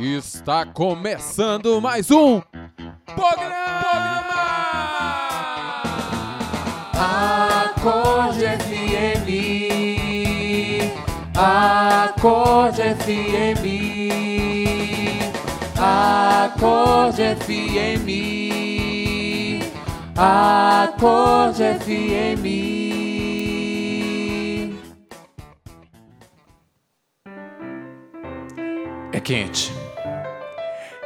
Está começando mais um programa! Acorde FM. Acorde FM. Acorde FM. Acorde FM. É quente.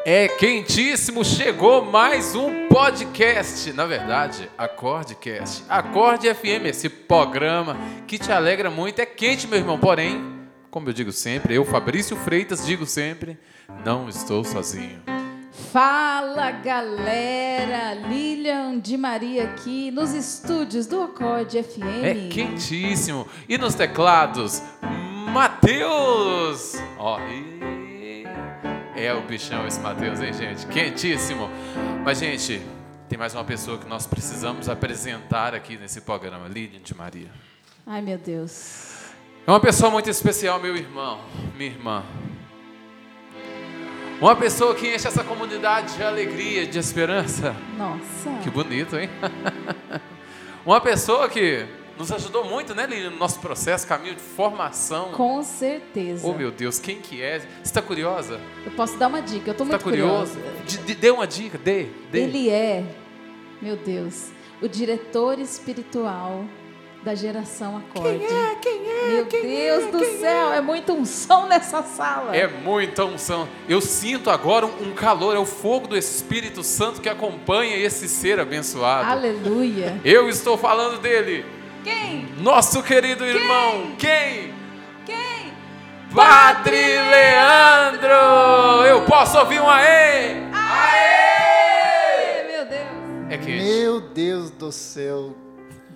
É quentíssimo. Chegou mais um podcast. Na verdade, Acordecast. Acorde FM, esse programa que te alegra muito. É quente, meu irmão. Porém, como eu digo sempre, eu, Fabrício Freitas, digo sempre: não estou sozinho. Fala galera, Lilian de Maria aqui nos estúdios do Acorde FM. É quentíssimo. E nos teclados, Matheus. Ó, e- é o bichão esse Matheus, hein, gente? Quentíssimo. Mas, gente, tem mais uma pessoa que nós precisamos apresentar aqui nesse programa, Lilian de Maria. Ai meu Deus. É uma pessoa muito especial, meu irmão, minha irmã. Uma pessoa que enche essa comunidade de alegria, de esperança. Nossa. Que bonito, hein? Uma pessoa que nos ajudou muito, né, Lilian, no nosso processo, caminho de formação. Com certeza. Oh, meu Deus, quem que é? Você está curiosa? Eu posso dar uma dica, eu Você muito curioso? curiosa. De- Dê uma dica, dê, dê. Ele é, meu Deus, o diretor espiritual da geração Acorde. Quem é? Quem é? Meu Deus do céu, é muito unção nessa sala. É muita unção. Eu sinto agora um calor, é o fogo do Espírito Santo que acompanha esse ser abençoado. Aleluia. Eu estou falando dele, Quem? nosso querido irmão. Quem? Quem? Padre Leandro! Eu posso ouvir um aê? Aê! Meu Deus. É quente. Meu Deus do céu.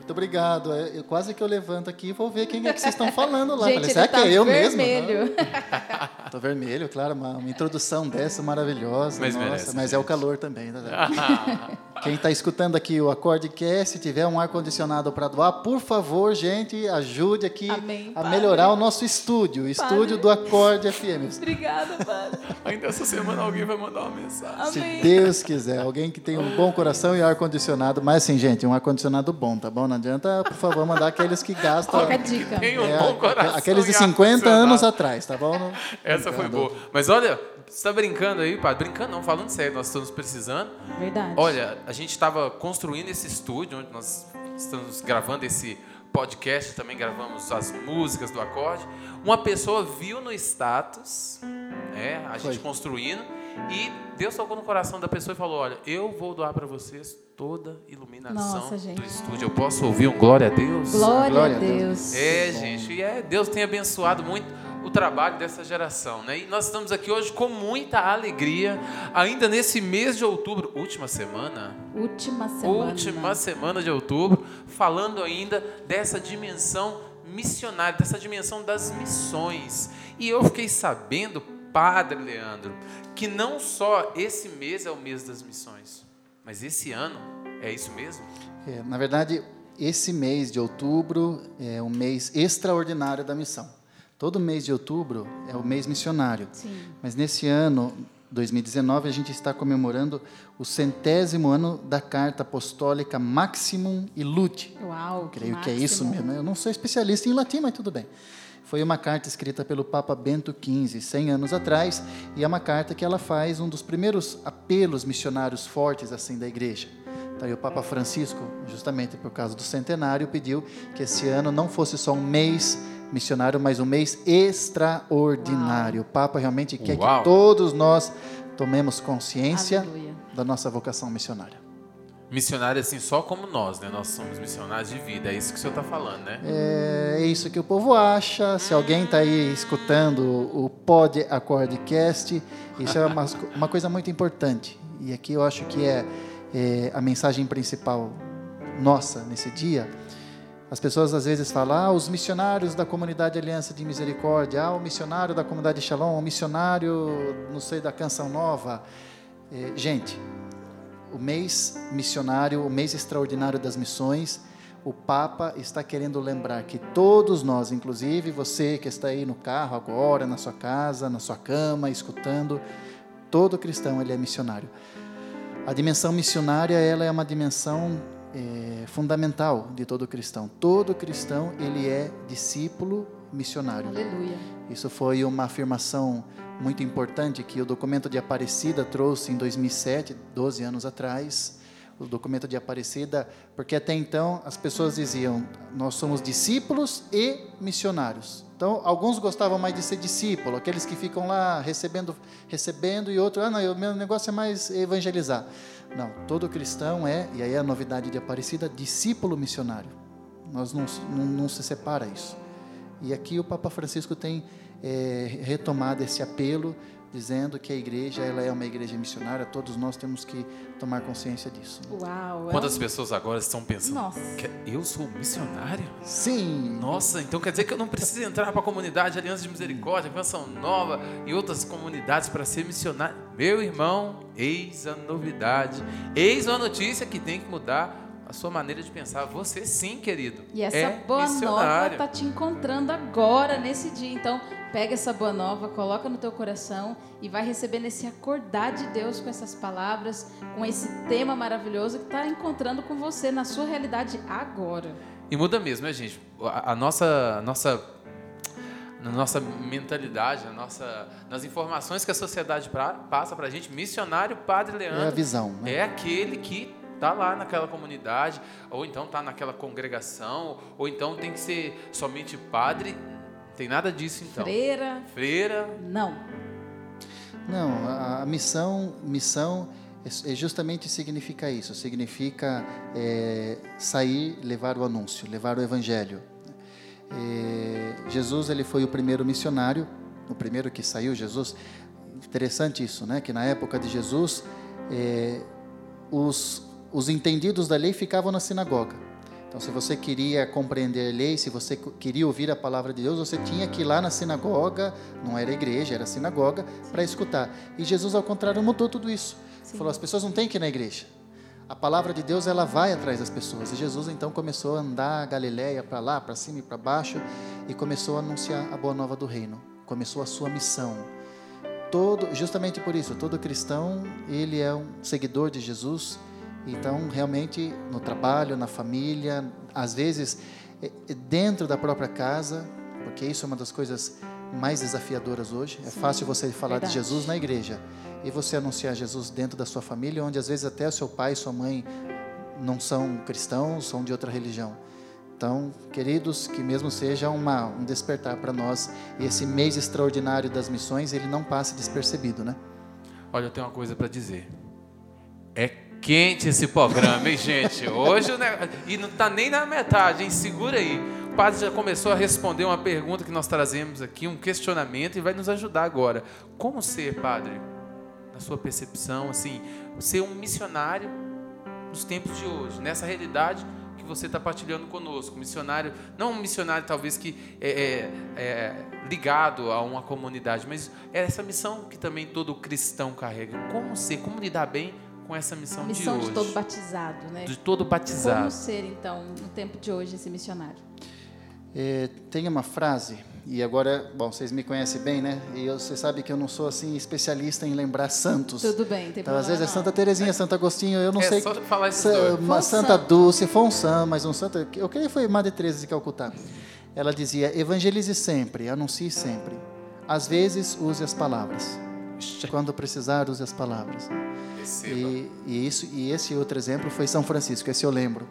Muito obrigado. É, Eu, quase que eu levanto aqui e vou ver quem é que vocês estão falando lá. Gente, Falei, será tá que é eu mesmo? vermelho. Tô vermelho, claro. Uma, uma introdução dessa maravilhosa. Mas nossa, merece, mas é o calor também. né? Quem está escutando aqui o Acordecast, se tiver um ar-condicionado para doar, por favor, gente, ajude aqui Amém, a Padre. melhorar o nosso estúdio, o estúdio do Acorde FM. Obrigada, Padre. Ainda essa semana alguém vai mandar uma mensagem. Se Amém. Deus quiser, alguém que tem um bom coração e ar-condicionado, mas assim, gente, um ar-condicionado bom, tá bom? Não adianta, por favor, mandar aqueles que gastam. Fica a dica. Tem um É, bom coração. aqueles de e 50 ar-condicionado. anos atrás, tá bom? Não- Essa foi brincando. boa. Mas olha, você está brincando aí, padre? Brincando não, falando sério, nós estamos precisando. Verdade. Olha, a gente estava construindo esse estúdio onde nós estamos gravando esse podcast, também gravamos as músicas do acorde. Uma pessoa viu no status, né, a gente Foi. construindo, e Deus tocou no coração da pessoa e falou: Olha, eu vou doar para vocês toda a iluminação Nossa, do estúdio. Eu posso ouvir um glória a Deus? Glória, Glória a a Deus. Deus. É, gente, e é, Deus tem abençoado muito o trabalho dessa geração, né? E nós estamos aqui hoje com muita alegria, ainda nesse mês de outubro, última semana, Última semana. última semana de outubro, falando ainda dessa dimensão missionária, dessa dimensão das missões. E eu fiquei sabendo, Padre Leandro, que não só esse mês é o mês das missões, mas esse ano é isso mesmo? É, na verdade, esse mês de outubro é um mês extraordinário da missão. Todo mês de outubro é o mês missionário. Sim. Mas nesse ano, 2019, a gente está comemorando o centésimo ano da carta apostólica Maximum Illud. Uau. Creio que é isso mesmo. Eu não sou especialista em latim, mas tudo bem. Foi uma carta escrita pelo Papa Bento XV, 100 anos atrás, e é uma carta que ela faz um dos primeiros apelos missionários fortes assim da igreja. Então, o Papa Francisco, justamente por causa do centenário, pediu que esse ano não fosse só um mês missionário, mas um mês extraordinário. O Papa realmente quer Uau. que todos nós tomemos consciência Aleluia. da nossa vocação missionária. Missionário assim, só como nós, né? Nós somos missionários de vida, é isso que o senhor está falando, né? É isso que o povo acha. Se alguém está aí escutando o Pod Acordecast, isso é uma, uma coisa muito importante. E aqui eu acho que é, é a mensagem principal nossa nesse dia. As pessoas às vezes falam, ah, os missionários da comunidade Aliança de Misericórdia, ah, o missionário da comunidade Shalom, o missionário, não sei, da Canção Nova. É, gente, o mês missionário, o mês extraordinário das missões, o Papa está querendo lembrar que todos nós, inclusive você que está aí no carro agora, na sua casa, na sua cama, escutando, todo cristão ele é missionário. A dimensão missionária ela é uma dimensão é, fundamental de todo cristão. Todo cristão ele é discípulo missionário. Aleluia. Isso foi uma afirmação muito importante que o documento de Aparecida trouxe em 2007, 12 anos atrás. O documento de Aparecida, porque até então as pessoas diziam: nós somos discípulos e missionários. Então, alguns gostavam mais de ser discípulo, aqueles que ficam lá recebendo, recebendo e outros, ah, não, o meu negócio é mais evangelizar. Não, todo cristão é, e aí é a novidade de Aparecida, discípulo missionário. Nós não, não, não se separa isso. E aqui o Papa Francisco tem é, retomado esse apelo, dizendo que a igreja ela é uma igreja missionária. Todos nós temos que tomar consciência disso. Uau. é Quantas pessoas agora estão pensando? Nossa. que eu sou missionário? Sim. Nossa, então quer dizer que eu não preciso entrar para a comunidade Aliança de Misericórdia, Canção Nova e outras comunidades para ser missionário? Meu irmão, eis a novidade, eis uma notícia que tem que mudar a sua maneira de pensar. Você sim, querido. E essa é boa nova missionário. tá te encontrando agora, nesse dia. Então, pega essa boa nova, coloca no teu coração e vai recebendo esse acordar de Deus com essas palavras, com esse tema maravilhoso que está encontrando com você na sua realidade agora. E muda mesmo, né, gente? A, a nossa, a nossa, na nossa mentalidade, na nossa, nas informações que a sociedade pra, passa para a gente, missionário Padre Leandro É a visão. Né? é aquele que está lá naquela comunidade, ou então está naquela congregação, ou então tem que ser somente padre. Tem nada disso então. Freira, Freira. não. Não, a, a missão, missão é, é justamente significa isso. Significa é, sair, levar o anúncio, levar o evangelho. É, Jesus ele foi o primeiro missionário, o primeiro que saiu. Jesus, interessante isso, né? Que na época de Jesus, é, os os entendidos da lei ficavam na sinagoga. Então, se você queria compreender a lei, se você queria ouvir a palavra de Deus, você tinha que ir lá na sinagoga, não era igreja, era sinagoga, para escutar. E Jesus, ao contrário, mudou tudo isso. Sim. Falou: as pessoas não têm que ir na igreja. A palavra de Deus, ela vai atrás das pessoas. E Jesus, então, começou a andar a Galiléia para lá, para cima e para baixo, e começou a anunciar a boa nova do reino. Começou a sua missão. Todo, justamente por isso, todo cristão, ele é um seguidor de Jesus. Então, realmente, no trabalho, na família, às vezes eh, dentro da própria casa, porque isso é uma das coisas mais desafiadoras hoje. É Sim, fácil você falar verdade. de Jesus na igreja e você anunciar Jesus dentro da sua família, onde às vezes até o seu pai e sua mãe não são cristãos, são de outra religião. Então, queridos, que mesmo seja uma, um despertar para nós e esse mês extraordinário das missões, ele não passe despercebido, né? Olha, eu tenho uma coisa para dizer. É quente esse programa, hein, gente? Hoje o negócio... E não está nem na metade, hein? Segura aí. O padre já começou a responder uma pergunta que nós trazemos aqui, um questionamento, e vai nos ajudar agora. Como ser, padre, na sua percepção, assim, ser um missionário nos tempos de hoje, nessa realidade que você está partilhando conosco? Missionário, não um missionário talvez que é, é, é ligado a uma comunidade, mas é essa missão que também todo cristão carrega. Como ser, como lidar bem com essa missão, Missão de de hoje? todo batizado, né? de todo Como batizado. ser, então, no tempo de hoje, esse missionário? É, tem uma frase, e agora, bom, vocês me conhecem bem, né? E eu, você sabe que eu não sou assim especialista em lembrar santos. Tudo bem, tem Então, às vezes é. Santa Terezinha, Santo Agostinho, eu não É sei. só falar esses Sa- dois. Uma Fonsan. Santa Dulce, Fonsan, mas um santo. Eu creio que foi Madre Teresa de Calcutá. Ela dizia: evangelize sempre, anuncie sempre. Às vezes, use as palavras. Quando precisar, use as palavras. E, e isso, e esse outro exemplo foi São Francisco, esse eu lembro.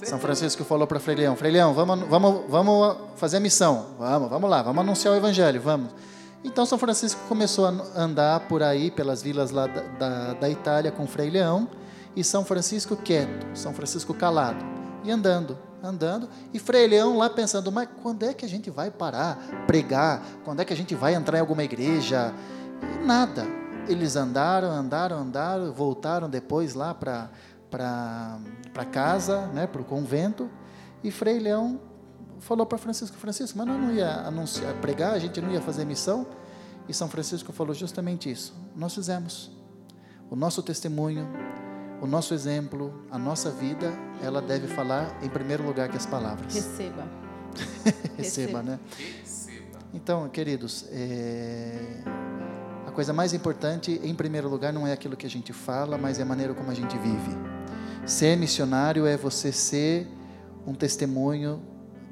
né? São Francisco falou para Frei Leão: Frei Leão, vamos, vamos, vamos fazer a missão. Vamos, vamos lá, vamos anunciar o Evangelho, vamos. Então São Francisco começou a andar por aí, pelas vilas lá da, da, da Itália com Frei Leão, e São Francisco quieto, São Francisco calado, e andando, andando, e Frei Leão lá pensando: mas quando é que a gente vai parar, pregar? Quando é que a gente vai entrar em alguma igreja? E nada. Eles andaram, andaram, andaram, voltaram depois lá para para casa, né, para o convento, e Frei Leão falou para Francisco, Francisco, mas nós não ia anunciar, pregar, a gente não ia fazer missão? E São Francisco falou justamente isso. Nós fizemos. O nosso testemunho, o nosso exemplo, a nossa vida, ela deve falar em primeiro lugar que as palavras. Receba. Receba, né? Receba. Então, queridos, é, coisa mais importante, em primeiro lugar, não é aquilo que a gente fala, mas é a maneira como a gente vive. Ser missionário é você ser um testemunho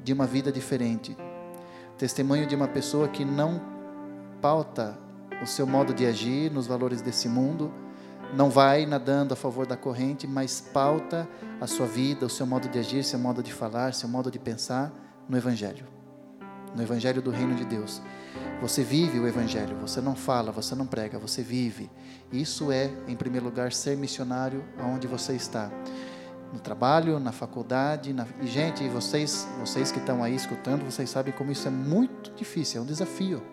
de uma vida diferente. Testemunho de uma pessoa que não pauta o seu modo de agir nos valores desse mundo, não vai nadando a favor da corrente, mas pauta a sua vida, o seu modo de agir, seu modo de falar, seu modo de pensar no Evangelho. No Evangelho do Reino de Deus. Você vive o Evangelho, você não fala, você não prega, você vive. Isso é, em primeiro lugar, ser missionário aonde você está. No trabalho, na faculdade. Na... E, gente, vocês, vocês que estão aí escutando, vocês sabem como isso é muito difícil, é um desafio.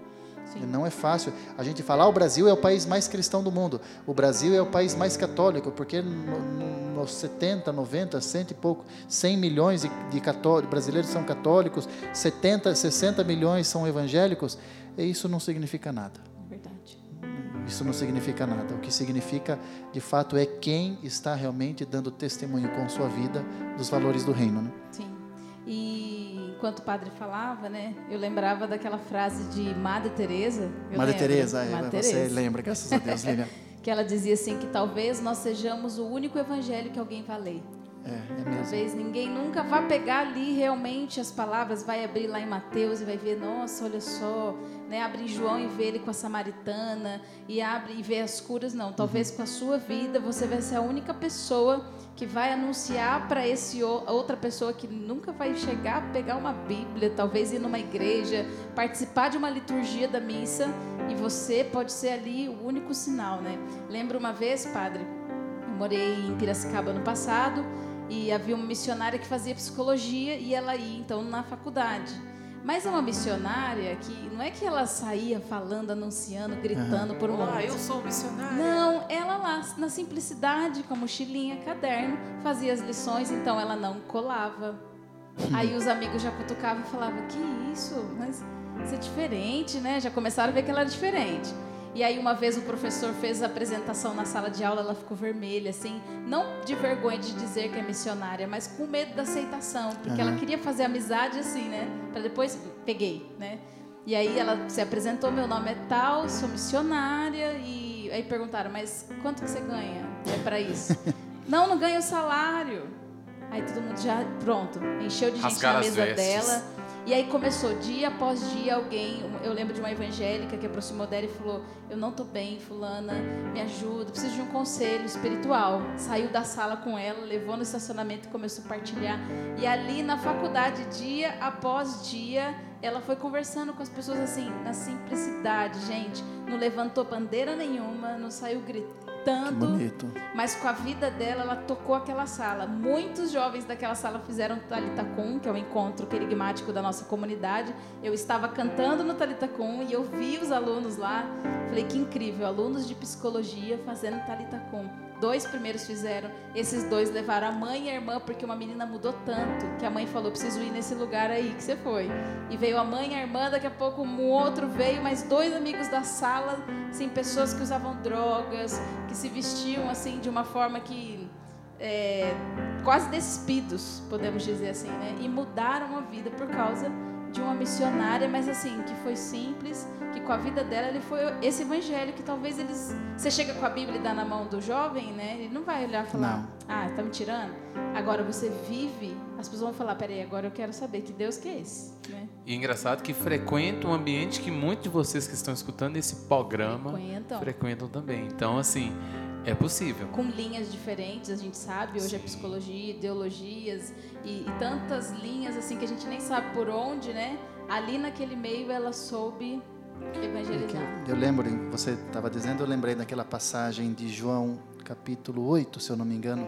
Sim. Não é fácil. A gente fala, ah, o Brasil é o país mais cristão do mundo. O Brasil é o país mais católico, porque no, no, nos 70, 90, 100 e pouco, 100 milhões de, de cató- brasileiros são católicos, 70, 60 milhões são evangélicos. E isso não significa nada. Verdade. Isso não significa nada. O que significa, de fato, é quem está realmente dando testemunho com sua vida dos valores do reino. Né? Sim. E enquanto o padre falava, né, eu lembrava daquela frase de Madre Teresa. Madre lembro, Teresa, é, Madre você Teresa, lembra, graças a Deus, Lilian. que ela dizia assim que talvez nós sejamos o único evangelho que alguém vai ler. É, é mesmo. Talvez ninguém nunca vá pegar ali realmente as palavras, vai abrir lá em Mateus e vai ver, nossa, olha só, né? Abre em João e vê ele com a samaritana e abre e vê as curas. Não, talvez com a sua vida você vai ser a única pessoa que vai anunciar para esse outra pessoa que nunca vai chegar a pegar uma Bíblia, talvez ir numa igreja, participar de uma liturgia da missa e você pode ser ali o único sinal, né? Lembro uma vez, padre, eu morei em Piracicaba no passado e havia uma missionária que fazia psicologia e ela ia então na faculdade. Mas é uma missionária que não é que ela saía falando, anunciando, gritando por um Olá, mundo. eu sou missionária. Não, ela lá, na simplicidade, com a mochilinha, caderno, fazia as lições, então ela não colava. Aí os amigos já cutucavam e falavam: Que isso? Mas isso é diferente, né? Já começaram a ver que ela era diferente. E aí, uma vez o professor fez a apresentação na sala de aula, ela ficou vermelha, assim, não de vergonha de dizer que é missionária, mas com medo da aceitação, porque ela queria fazer amizade assim, né? Para depois, peguei, né? E aí ela se apresentou, meu nome é tal, sou missionária, e aí perguntaram, mas quanto que você ganha é para isso? não, não ganho salário. Aí todo mundo já, pronto, encheu de gente Rasgaram na mesa vestes. dela. E aí começou, dia após dia, alguém. Eu lembro de uma evangélica que aproximou dela e falou: Eu não tô bem, Fulana, me ajuda, preciso de um conselho espiritual. Saiu da sala com ela, levou no estacionamento e começou a partilhar. E ali na faculdade, dia após dia, ela foi conversando com as pessoas assim, na simplicidade, gente. Não levantou bandeira nenhuma, não saiu gritando. Bonito. Mas com a vida dela, ela tocou aquela sala. Muitos jovens daquela sala fizeram Talita Kum, que é o encontro querigmático da nossa comunidade. Eu estava cantando no Talita Kum e eu vi os alunos lá. Falei que incrível, alunos de psicologia fazendo Talita Kum. Dois primeiros fizeram, esses dois levaram a mãe e a irmã, porque uma menina mudou tanto que a mãe falou: preciso ir nesse lugar aí que você foi. E veio a mãe e a irmã, daqui a pouco um outro veio, mais dois amigos da sala, assim, pessoas que usavam drogas, que se vestiam assim de uma forma que é, quase despidos, podemos dizer assim, né? E mudaram a vida por causa de uma missionária, mas assim, que foi simples, que com a vida dela ele foi esse evangelho que talvez eles. Você chega com a Bíblia e dá na mão do jovem, né? Ele não vai olhar e falar, Não. ah, tá me tirando. Agora você vive, as pessoas vão falar, peraí, agora eu quero saber que Deus que é esse, né? E engraçado que frequenta um ambiente que muitos de vocês que estão escutando esse programa Frequentam. frequentam também. Então, assim, é possível. com linhas diferentes, a gente sabe, hoje é Sim. psicologia, ideologias e, e tantas linhas assim que a gente nem sabe por onde, né? Ali naquele meio ela soube É evangelizar. Eu lembro, você estava dizendo, eu lembrei daquela passagem de João, capítulo 8, se eu não me engano,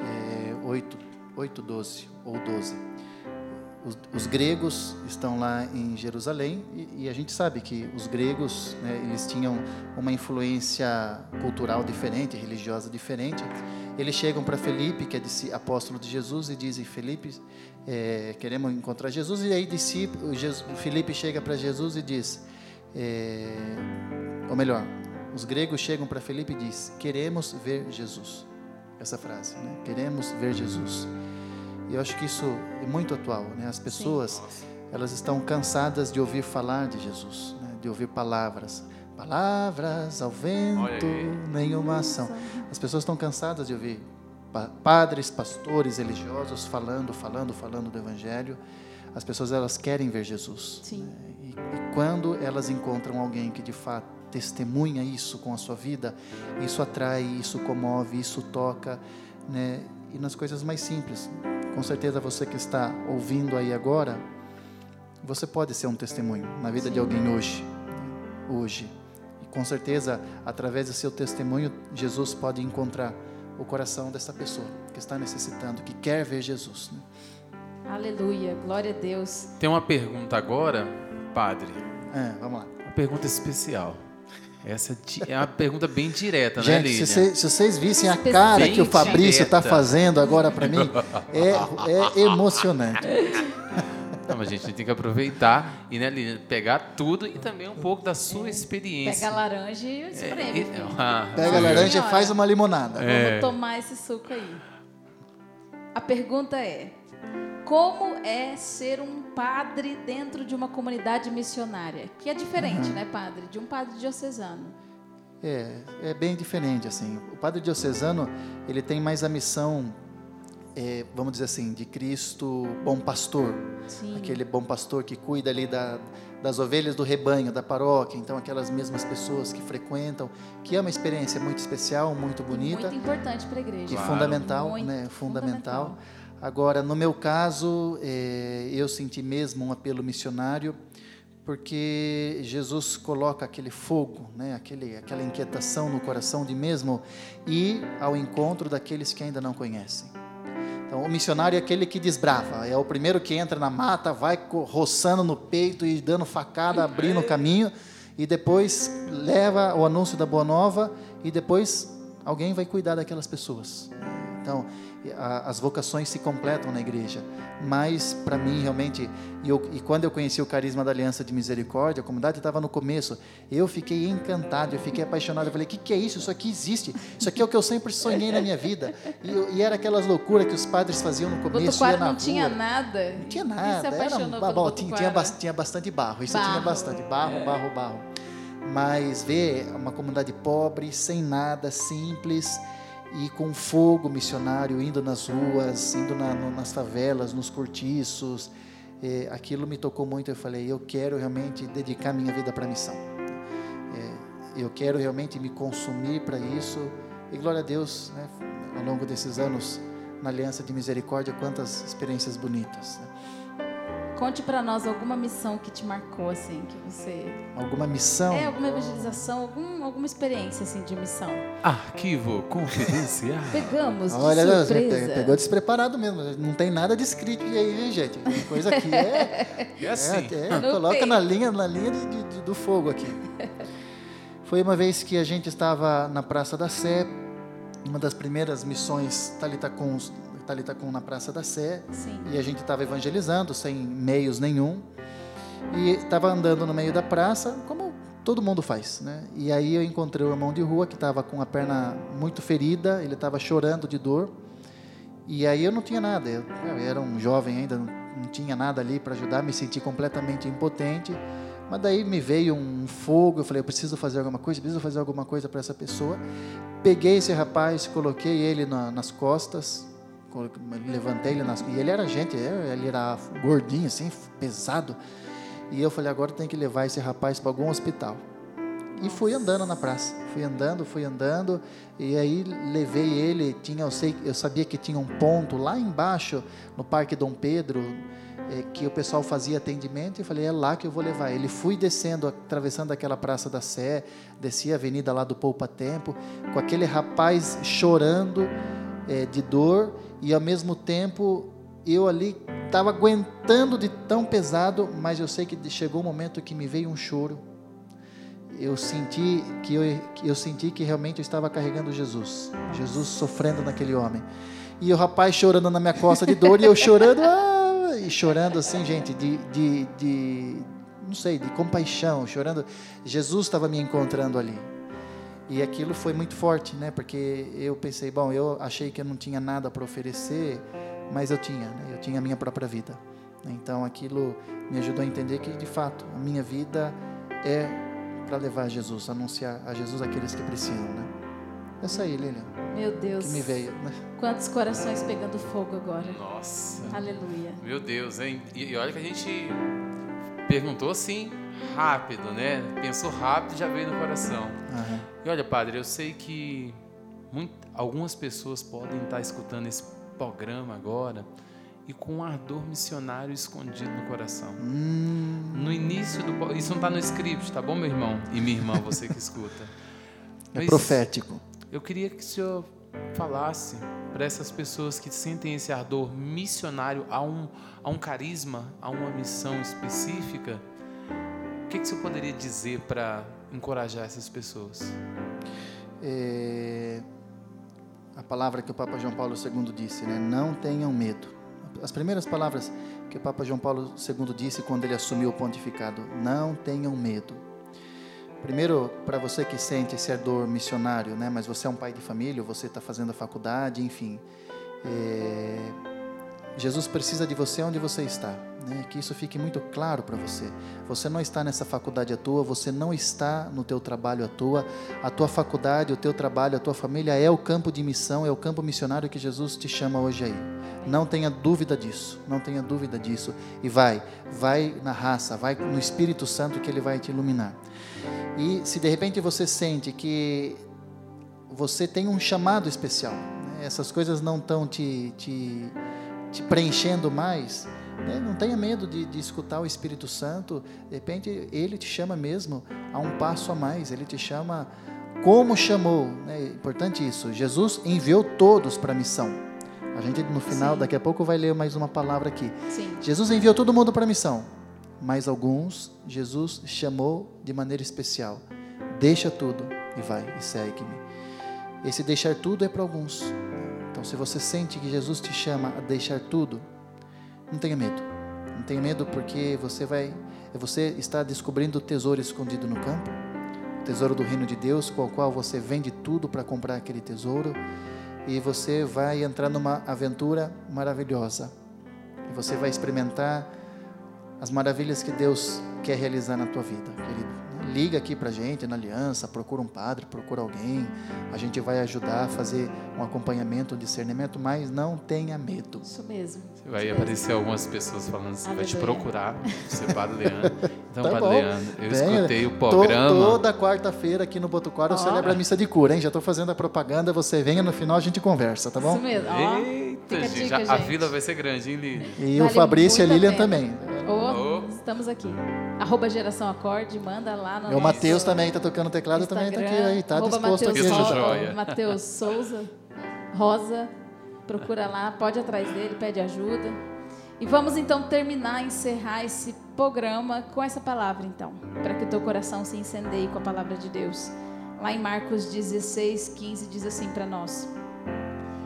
é, 8, 8, 12 ou 12. Os, os gregos estão lá em Jerusalém e, e a gente sabe que os gregos, né, eles tinham uma influência cultural diferente, religiosa diferente. Eles chegam para Felipe, que é apóstolo de Jesus, e dizem: Felipe, é, queremos encontrar Jesus. E aí discípulo, Jesus, Felipe chega para Jesus e diz: é, ou melhor, os gregos chegam para Felipe e diz: queremos ver Jesus. essa frase, né? Queremos ver Jesus. E eu acho que isso é muito atual, né? As pessoas, elas estão cansadas de ouvir falar de Jesus, né? de ouvir palavras. Palavras ao vento, nenhuma ação. As pessoas estão cansadas de ouvir pa- padres, pastores, religiosos falando, falando, falando do Evangelho. As pessoas elas querem ver Jesus. Sim. né? E, e quando elas encontram alguém que de fato testemunha isso com a sua vida, isso atrai, isso comove, isso toca, né? E nas coisas mais simples. Com certeza você que está ouvindo aí agora, você pode ser um testemunho na vida de alguém hoje, né? hoje. E com certeza, através do seu testemunho, Jesus pode encontrar o coração dessa pessoa que está necessitando, que quer ver Jesus. né? Aleluia, glória a Deus. Tem uma pergunta agora, padre. É, vamos lá. Uma pergunta especial. Essa é uma pergunta bem direta, né, Gente, se, cê- se vocês vissem a cara que o Fabrício está fazendo agora para mim, é, é emocionante. Não, mas a gente tem que aproveitar e, né, Lídia, pegar tudo e também um pouco da sua experiência. Pega a laranja e espreme. É, ah, Pega a laranja e faz uma limonada. É. Vamos tomar esse suco aí. A pergunta é: como é ser um padre dentro de uma comunidade missionária? Que é diferente, Uhum. né, padre? De um padre diocesano. É, é bem diferente assim. O padre diocesano ele tem mais a missão, é, vamos dizer assim, de Cristo bom pastor, Sim. aquele bom pastor que cuida ali da, das ovelhas do rebanho, da paróquia. Então aquelas mesmas pessoas que frequentam, que é uma experiência muito especial, muito bonita. Muito importante para a igreja. E Claro. fundamental, Muito né? Fundamental. fundamental. Agora, no meu caso, eh, eu senti mesmo um apelo missionário, porque Jesus coloca aquele fogo, né? Aquele, aquela inquietação no coração de mesmo ir ao encontro daqueles que ainda não conhecem. Então, o missionário é aquele que desbrava, é o primeiro que entra na mata, vai roçando no peito e dando facada, abrindo o caminho, e depois leva o anúncio da boa nova, e depois alguém vai cuidar daquelas pessoas. Então, a- as vocações se completam na igreja, mas para mim realmente, e, eu- e quando eu conheci o carisma da Aliança de Misericórdia, a comunidade estava no começo, eu fiquei encantado, eu fiquei apaixonado, eu falei, o que, que é isso? Isso aqui existe, isso aqui é o que eu sempre sonhei na minha vida, e, e era aquelas loucuras que os padres faziam no começo, Botuquara não tinha rua. nada. Não tinha se nada, era um, bom, tinha, tinha, tinha bastante barro, isso tinha Barro. bastante, barro, barro, barro. Mas ver uma comunidade pobre, sem nada, simples e com fogo missionário, indo nas ruas, indo na- no- nas favelas, nos cortiços, eh, aquilo me tocou muito. Eu falei, eu quero realmente dedicar minha vida para a missão. Eh, eu quero realmente me consumir para isso. E glória a Deus, né, ao longo desses anos na Aliança de Misericórdia, quantas experiências bonitas. né? Conte para nós alguma missão que te marcou, assim, que você... Alguma missão? É, alguma evangelização, algum, alguma experiência, assim, de missão. Arquivo confidencial. Pegamos de Olha, Deus, surpresa. pe- pegou despreparado mesmo. Não tem nada de escrito aí, hein, gente? Tem coisa aqui é. É assim. é, é, coloca tem. na linha, na linha de- de- de- do fogo aqui. Foi uma vez que a gente estava na Praça da Sé, uma das primeiras missões Talita com Talita com na Praça da Sé, Sim. e a gente estava evangelizando sem meios nenhum e estava andando no meio da praça como todo mundo faz, né? E aí eu encontrei o irmão de rua que estava com a perna muito ferida, ele estava chorando de dor e aí eu não tinha nada, eu, eu era um jovem ainda, não, não tinha nada ali para ajudar, me senti completamente impotente. Mas daí me veio um fogo, eu falei, eu preciso fazer alguma coisa, preciso fazer alguma coisa para essa pessoa. Peguei esse rapaz, coloquei ele na- nas costas, levantei ele nas e ele era gente, ele era gordinho assim, pesado. E eu falei, agora tem que levar esse rapaz para algum hospital. E fui andando na praça, fui andando, fui andando, e aí levei ele, tinha, eu, sei, eu sabia que tinha um ponto lá embaixo, no Parque Dom Pedro, eh, que o pessoal fazia atendimento, e falei, é lá que eu vou levar ele. Fui descendo, atravessando aquela Praça da Sé, desci a avenida lá do Poupa Tempo, com aquele rapaz chorando eh, de dor, e ao mesmo tempo eu ali estava aguentando de tão pesado, mas eu sei que chegou um momento que me veio um choro. Eu senti que eu, eu senti que realmente eu estava carregando Jesus, Jesus sofrendo naquele homem. E o rapaz chorando na minha costa de dor e eu chorando, ah, e chorando assim, gente, de, de, de não sei, de compaixão, chorando. Jesus estava me encontrando ali. E aquilo foi muito forte, né? Porque eu pensei, bom, eu achei que eu não tinha nada para oferecer, mas eu tinha, né? eu tinha a minha própria vida. Então aquilo me ajudou a entender que de fato a minha vida é para levar a Jesus, anunciar a Jesus aqueles que precisam, né? Essa aí, Lilian, Meu Deus. que me veio, né? Quantos corações pegando fogo agora. Nossa. Aleluia. Meu Deus, hein? E, e olha que a gente perguntou assim, rápido, né? Pensou rápido e já veio no coração. Aham. E olha, padre, eu sei que muito- algumas pessoas podem estar escutando esse programa agora e com um ardor missionário escondido no coração. Hum, No início do. Isso não está no script, tá bom, meu irmão? E minha irmã, você que escuta. é Mas profético. Eu queria que o senhor falasse para essas pessoas que sentem esse ardor missionário a um, a um carisma, a uma missão específica. O que, que o senhor poderia dizer para encorajar essas pessoas? é, a palavra que o Papa João Paulo II disse, né? Não tenham medo. As primeiras palavras que o Papa João Paulo II disse quando ele assumiu o pontificado: Não tenham medo. Primeiro, para você que sente esse ardor missionário, né? Mas você é um pai de família, você está fazendo a faculdade, enfim. é, Jesus precisa de você onde você está. Né? Que isso fique muito claro para você. Você não está nessa faculdade à toa, você não está no teu trabalho à toa. A tua faculdade, o teu trabalho, a tua família é o campo de missão, é o campo missionário que Jesus te chama hoje aí. Não tenha dúvida disso, não tenha dúvida disso. E vai, vai na raça, vai no Espírito Santo que ele vai te iluminar. E se de repente você sente que você tem um chamado especial, né? essas coisas não estão te, te, te preenchendo mais, né? não tenha medo de, de escutar o Espírito Santo, de repente ele te chama mesmo a um passo a mais, ele te chama como chamou, né? é importante isso, Jesus enviou todos para a missão. A gente no final, Sim. daqui a pouco vai ler mais uma palavra aqui. Sim. Jesus enviou todo mundo para a missão, mas alguns Jesus chamou de maneira especial. Deixa tudo e vai e segue-me. Esse deixar tudo é para alguns. Então, se você sente que Jesus te chama a deixar tudo, não tenha medo. Não tenha medo porque você vai, você está descobrindo o tesouro escondido no campo, o tesouro do reino de Deus, com o qual você vende tudo para comprar aquele tesouro e você vai entrar numa aventura maravilhosa. E você vai experimentar as maravilhas que Deus quer realizar na tua vida, querido. Liga aqui pra gente na aliança, procura um padre, procura alguém. A gente vai ajudar a fazer um acompanhamento, um discernimento, mas não tenha medo. Isso mesmo. Vai aparecer algumas pessoas falando assim, vai te procurar, você é Padre Leandro. Então, Tá Padre bom. Leandro, eu Venha. escutei o programa. toda quarta-feira aqui no Botucora eu Ó. celebro a missa de cura, hein? Já estou fazendo a propaganda, você venha no final a gente conversa, tá bom? Isso mesmo. Eita, fica a gente, dica, a gente. vila vai ser grande, hein, Lili? E o Vale Fabrício e a a Lilian pena. também. Ô. estamos aqui. Arroba Geração Acorde, manda lá no o Matheus também está tocando teclado, também está aqui, aí, está arroba disposto aqui a Mateus ajudar. Souza, joia. Matheus Souza, Rosa, procura lá, pode ir atrás dele, pede ajuda. E vamos então terminar, encerrar esse programa com essa palavra então, para que o teu coração se incendeie com a palavra de Deus. Lá em Marcos 16, 15 diz assim para nós.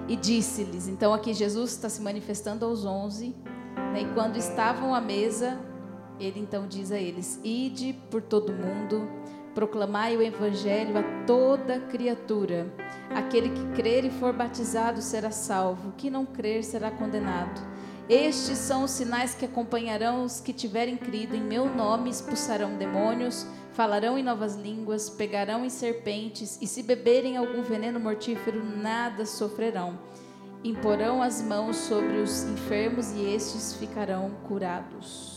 E disse-lhes, então aqui Jesus está se manifestando aos onze, né, e quando estavam à mesa, ele então diz a eles: Ide por todo mundo, proclamai o evangelho a toda criatura. Aquele que crer e for batizado será salvo, que não crer será condenado. Estes são os sinais que acompanharão os que tiverem crido em meu nome, expulsarão demônios, falarão em novas línguas, pegarão em serpentes, e se beberem algum veneno mortífero, nada sofrerão. Imporão as mãos sobre os enfermos e estes ficarão curados.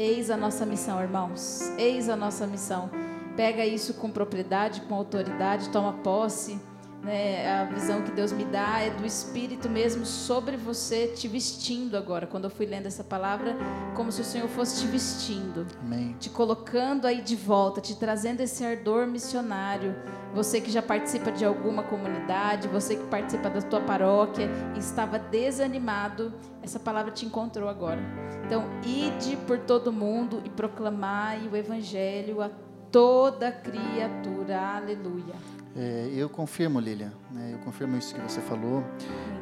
Eis a nossa missão, irmãos. Eis a nossa missão. Pega isso com propriedade, com autoridade, toma posse. Né? A visão que Deus me dá é do Espírito mesmo sobre você, te vestindo agora. Quando eu fui lendo essa palavra, como se o Senhor fosse te vestindo Amém. te colocando aí de volta, te trazendo esse ardor missionário. Você que já participa de alguma comunidade, você que participa da tua paróquia e estava desanimado, essa palavra te encontrou agora. Então, ide por todo mundo e proclamai o evangelho a toda criatura. Aleluia. É, eu confirmo, Lilian, né, eu confirmo isso que você falou.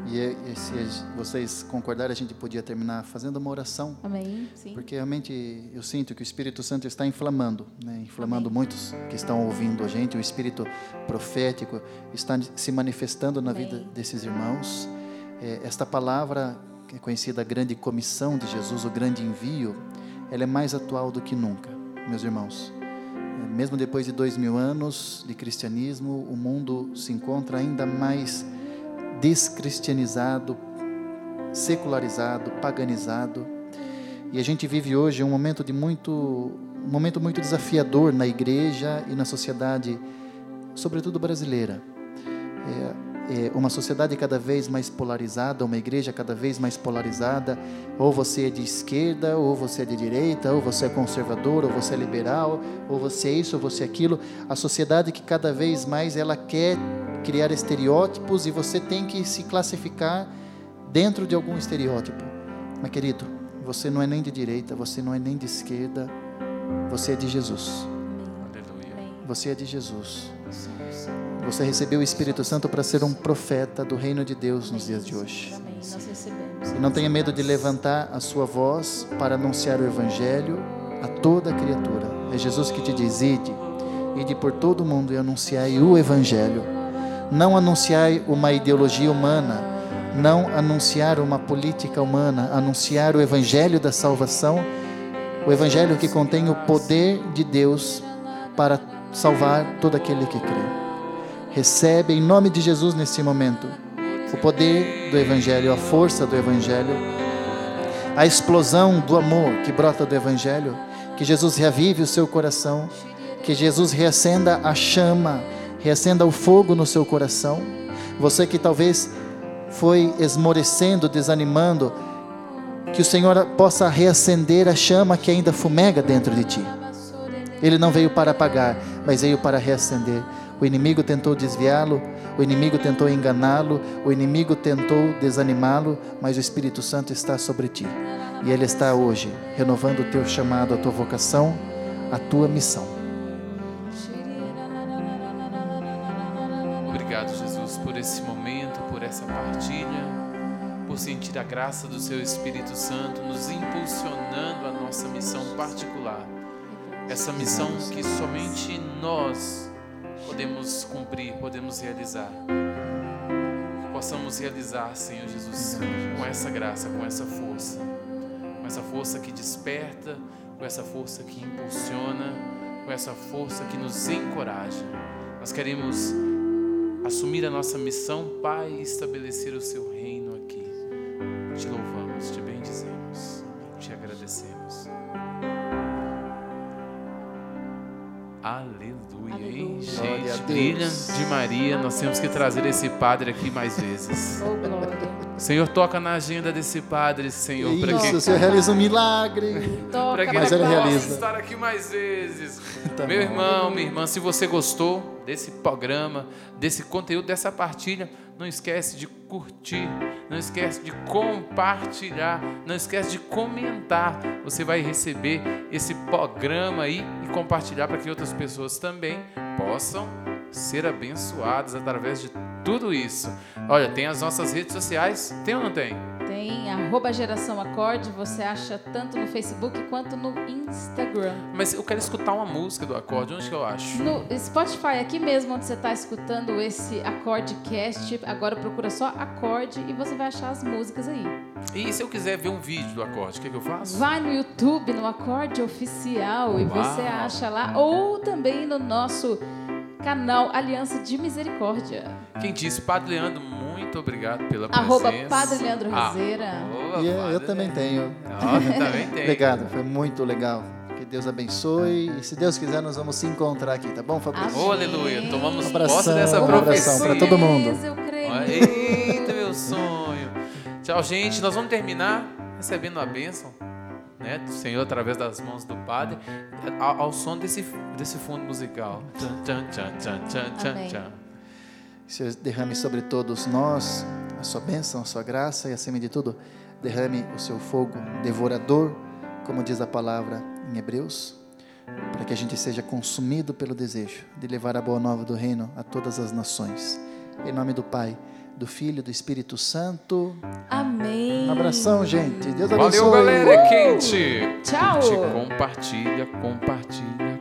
E, e se vocês concordarem, a gente podia terminar fazendo uma oração. Amém. Sim. Porque realmente eu sinto que o Espírito Santo está inflamando, né? inflamando Amém. muitos que estão ouvindo a gente. O Espírito profético está se manifestando na Amém. vida desses irmãos. É, esta palavra, que é conhecida a grande comissão de Jesus, o grande envio, ela é mais atual do que nunca, meus irmãos. Mesmo depois de dois mil anos de cristianismo, o mundo se encontra ainda mais descristianizado, secularizado, paganizado. E a gente vive hoje um momento de muito, um momento muito desafiador na igreja e na sociedade, sobretudo brasileira. É uma sociedade cada vez mais polarizada, uma igreja cada vez mais polarizada. Ou você é de esquerda, ou você é de direita, ou você é conservador, ou você é liberal, ou você é isso, ou você é aquilo. A sociedade que cada vez mais ela quer criar estereótipos e você tem que se classificar dentro de algum estereótipo. Mas querido, você não é nem de direita, você não é nem de esquerda, você é de Jesus. Aleluia. Amém. Você é de Jesus. Somos. Você recebeu o Espírito Santo para ser um profeta do reino de Deus nos dias de hoje. E não tenha medo de levantar a sua voz para anunciar o Evangelho a toda criatura. É Jesus que te diz: ide, ide por todo o mundo e anunciai o Evangelho. Não anunciai uma ideologia humana, não anunciar uma política humana, anunciar o Evangelho da salvação, o Evangelho que contém o poder de Deus para salvar todo aquele que crê. Recebe em nome de Jesus nesse momento o poder do Evangelho, a força do Evangelho, a explosão do amor que brota do Evangelho, que Jesus reavive o seu coração, que Jesus reacenda a chama, reacenda o fogo no seu coração. Você que talvez foi esmorecendo, desanimando, que o Senhor possa reacender a chama que ainda fumega dentro de ti. Ele não veio para apagar, mas veio para reacender. O inimigo tentou desviá-lo, o inimigo tentou enganá-lo, o inimigo tentou desanimá-lo, mas o Espírito Santo está sobre ti. E ele está hoje renovando o teu chamado, a tua vocação, a tua missão. Obrigado, Jesus, por esse momento, por essa partilha, por sentir a graça do Seu Espírito Santo nos impulsionando a nossa missão particular. Essa missão que somente nós podemos cumprir, podemos realizar. Possamos realizar, Senhor Jesus, com essa graça, com essa força, com essa força que desperta, com essa força que impulsiona, com essa força que nos encoraja. Nós queremos assumir a nossa missão, Pai, e estabelecer o Seu reino aqui. Te louvamos, Glória a gente? Deus. Brilha de Maria, nós temos que trazer esse padre aqui mais vezes. Oh. Senhor, toca na agenda desse padre, Senhor, para que Isso, o Senhor realiza um milagre. Para que Mas ele ele possa realiza. estar aqui mais vezes. Tá Meu bom. irmão, minha irmã, se você gostou desse programa, desse conteúdo, dessa partilha, não esquece de curtir, não esquece de compartilhar, não esquece de comentar. Você vai receber esse programa aí e compartilhar para que outras pessoas também possam ser abençoadas através de tudo isso. Olha, tem as nossas redes sociais, tem ou não tem? Tem arroba geração acorde, você acha tanto no Facebook quanto no Instagram. Mas eu quero escutar uma música do acorde, onde que eu acho? No Spotify, aqui mesmo onde você está escutando esse Acordecast, agora procura só acorde e você vai achar as músicas aí. E se eu quiser ver um vídeo do acorde, o que, que eu faço? Vai no YouTube, no Acorde Oficial, e Uau. você acha lá, ou também no nosso canal Aliança de Misericórdia. Quem disse, Padre Leandro, muito obrigado pela Arroba presença. Padre Leandro Roseira. Arroba E eu, eu também tenho. Eu também tenho. Obrigado, foi muito legal. Que Deus abençoe. E se Deus quiser, nós vamos se encontrar aqui, tá bom, Fabrício? Oh, aleluia. Tomamos Um posse abração, dessa um profecia. pra todo mundo. Eu creio. Eita, meu sonho. Tchau, gente. Nós vamos terminar recebendo a bênção né, do Senhor através das mãos do Padre ao, ao som desse, desse fundo musical. Tchan, tchan, tchan, tchan, tchan, tchan. Senhor, derrame sobre todos nós a sua bênção, a sua graça e, acima de tudo, derrame o seu fogo devorador, como diz a palavra em Hebreus, para que a gente seja consumido pelo desejo de levar a boa nova do reino a todas as nações. Em nome do Pai, do Filho e do Espírito Santo. Amém. Um abração, gente. Deus abençoe. Valeu, galera. É quente. Tchau. Curte, compartilha, compartilha,